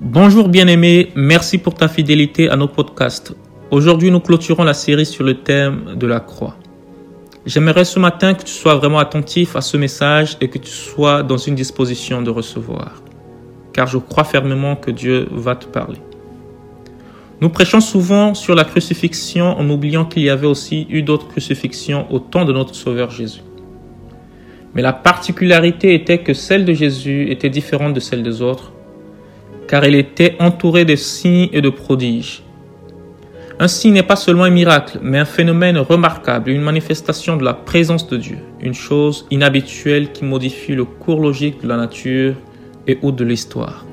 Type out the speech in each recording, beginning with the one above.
Bonjour bien-aimé, merci pour ta fidélité à nos podcasts. Aujourd'hui, nous clôturons la série sur le thème de la croix. J'aimerais ce matin que tu sois vraiment attentif à ce message et que tu sois dans une disposition de recevoir, car je crois fermement que Dieu va te parler. Nous prêchons souvent sur la crucifixion en oubliant qu'il y avait aussi eu d'autres crucifixions au temps de notre Sauveur Jésus. Mais la particularité était que celle de Jésus était différente de celle des autres car il était entouré de signes et de prodiges. Un signe n'est pas seulement un miracle, mais un phénomène remarquable, une manifestation de la présence de Dieu, une chose inhabituelle qui modifie le cours logique de la nature et ou de l'histoire.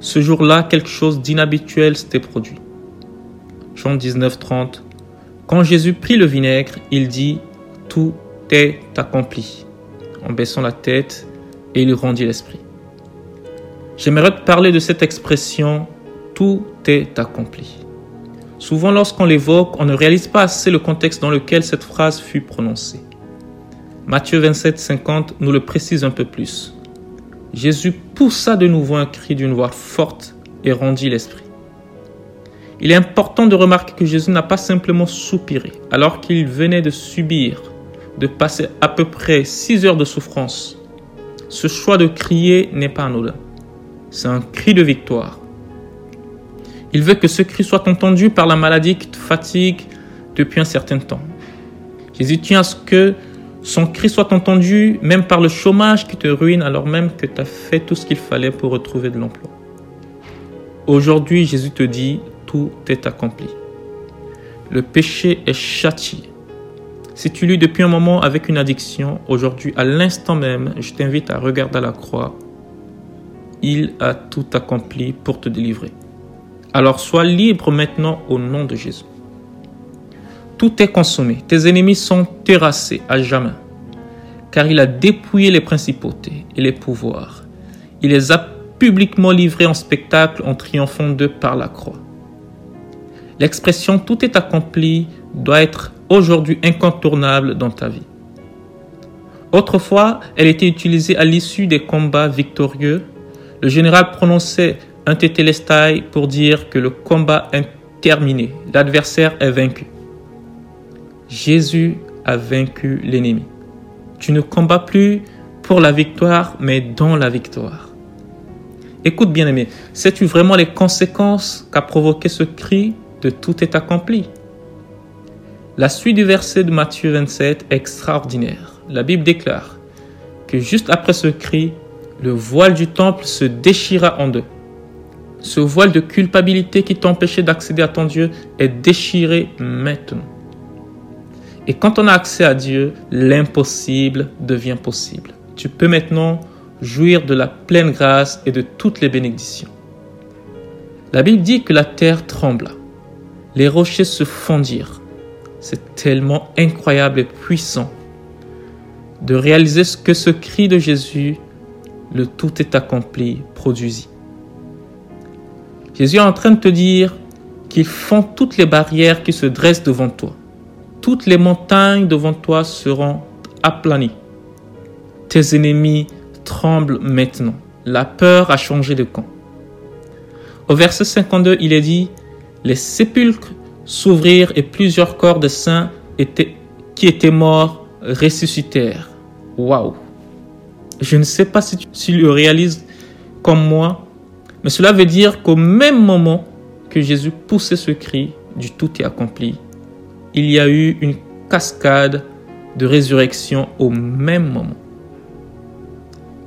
Ce jour-là, quelque chose d'inhabituel s'était produit. Jean 19, 30. Quand Jésus prit le vinaigre, il dit Tout est accompli, en baissant la tête, et il rendit l'esprit. J'aimerais te parler de cette expression tout est accompli. Souvent lorsqu'on l'évoque, on ne réalise pas assez le contexte dans lequel cette phrase fut prononcée. Matthieu 27, 50 nous le précise un peu plus. Jésus poussa de nouveau un cri d'une voix forte et rendit l'esprit. Il est important de remarquer que Jésus n'a pas simplement soupiré alors qu'il venait de subir, de passer à peu près six heures de souffrance. Ce choix de crier n'est pas anodin c'est un cri de victoire. Il veut que ce cri soit entendu par la maladie qui te fatigue depuis un certain temps. Jésus tient à ce que son cri soit entendu même par le chômage qui te ruine alors même que tu as fait tout ce qu'il fallait pour retrouver de l'emploi. Aujourd'hui, Jésus te dit, tout est accompli. Le péché est châtié. Si tu luis depuis un moment avec une addiction, aujourd'hui, à l'instant même, je t'invite à regarder à la croix il a tout accompli pour te délivrer. Alors sois libre maintenant au nom de Jésus. Tout est consommé, tes ennemis sont terrassés à jamais, car il a dépouillé les principautés et les pouvoirs. Il les a publiquement livrés en spectacle en triomphant d'eux par la croix. L'expression tout est accompli doit être aujourd'hui incontournable dans ta vie. Autrefois, elle était utilisée à l'issue des combats victorieux le général prononçait un tétélestai pour dire que le combat est terminé, l'adversaire est vaincu. Jésus a vaincu l'ennemi. Tu ne combats plus pour la victoire, mais dans la victoire. Écoute bien aimé, sais-tu vraiment les conséquences qu'a provoqué ce cri de tout est accompli? La suite du verset de Matthieu 27 est extraordinaire. La Bible déclare que juste après ce cri, le voile du temple se déchira en deux. Ce voile de culpabilité qui t'empêchait d'accéder à ton Dieu est déchiré maintenant. Et quand on a accès à Dieu, l'impossible devient possible. Tu peux maintenant jouir de la pleine grâce et de toutes les bénédictions. La Bible dit que la terre trembla, les rochers se fondirent. C'est tellement incroyable et puissant de réaliser ce que ce cri de Jésus le tout est accompli produisit. Jésus est en train de te dire qu'ils font toutes les barrières qui se dressent devant toi. Toutes les montagnes devant toi seront aplanies. Tes ennemis tremblent maintenant. La peur a changé de camp. Au verset 52, il est dit, les sépulcres s'ouvrirent et plusieurs corps de saints qui étaient morts ressuscitèrent. Waouh! Je ne sais pas si tu le réalises comme moi, mais cela veut dire qu'au même moment que Jésus poussait ce cri du tout est accompli, il y a eu une cascade de résurrection au même moment.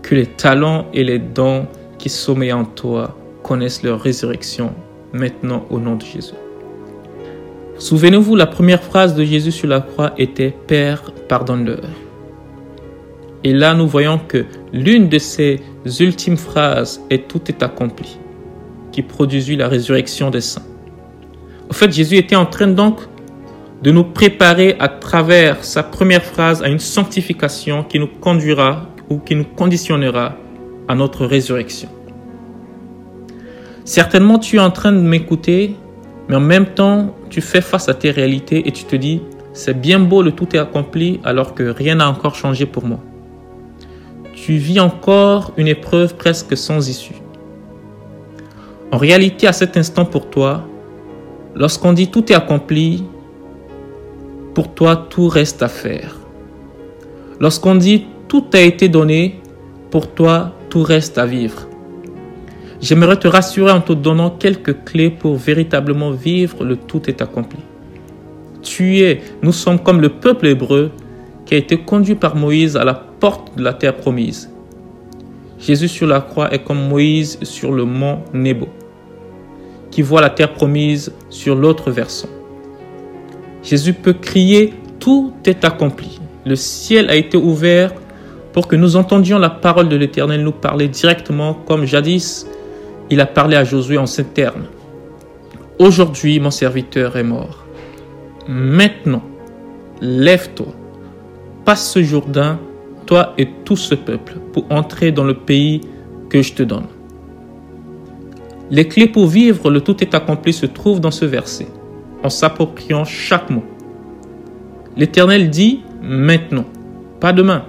Que les talents et les dons qui sommeillent en toi connaissent leur résurrection maintenant au nom de Jésus. Souvenez-vous, la première phrase de Jésus sur la croix était Père, pardonne-leur. Et là, nous voyons que l'une de ces ultimes phrases est Tout est accompli, qui produisit la résurrection des saints. En fait, Jésus était en train donc de nous préparer à travers sa première phrase à une sanctification qui nous conduira ou qui nous conditionnera à notre résurrection. Certainement, tu es en train de m'écouter, mais en même temps, tu fais face à tes réalités et tu te dis, c'est bien beau, le tout est accompli alors que rien n'a encore changé pour moi vis encore une épreuve presque sans issue. En réalité, à cet instant pour toi, lorsqu'on dit tout est accompli, pour toi, tout reste à faire. Lorsqu'on dit tout a été donné, pour toi, tout reste à vivre. J'aimerais te rassurer en te donnant quelques clés pour véritablement vivre le tout est accompli. Tu es, nous sommes comme le peuple hébreu qui a été conduit par Moïse à la porte de la terre promise. Jésus sur la croix est comme Moïse sur le mont Nebo, qui voit la terre promise sur l'autre versant. Jésus peut crier Tout est accompli. Le ciel a été ouvert pour que nous entendions la parole de l'Éternel nous parler directement comme jadis il a parlé à Josué en ces termes. Aujourd'hui, mon serviteur est mort. Maintenant, lève-toi, passe ce Jourdain, toi et tout ce peuple, pour entrer dans le pays que je te donne. Les clés pour vivre le tout est accompli se trouvent dans ce verset, en s'appropriant chaque mot. L'Éternel dit maintenant, pas demain,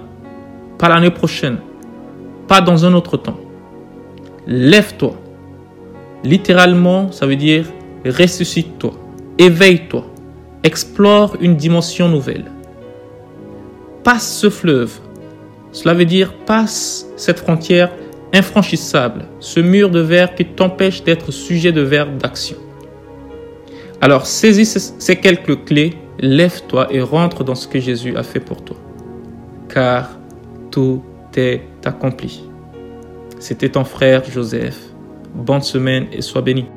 pas l'année prochaine, pas dans un autre temps. Lève-toi, Littéralement, ça veut dire ressuscite-toi, éveille-toi, explore une dimension nouvelle. Passe ce fleuve. Cela veut dire passe cette frontière infranchissable, ce mur de verre qui t'empêche d'être sujet de verbe d'action. Alors saisis ces quelques clés, lève-toi et rentre dans ce que Jésus a fait pour toi. Car tout est accompli. C'était ton frère Joseph Bonne semaine et sois béni.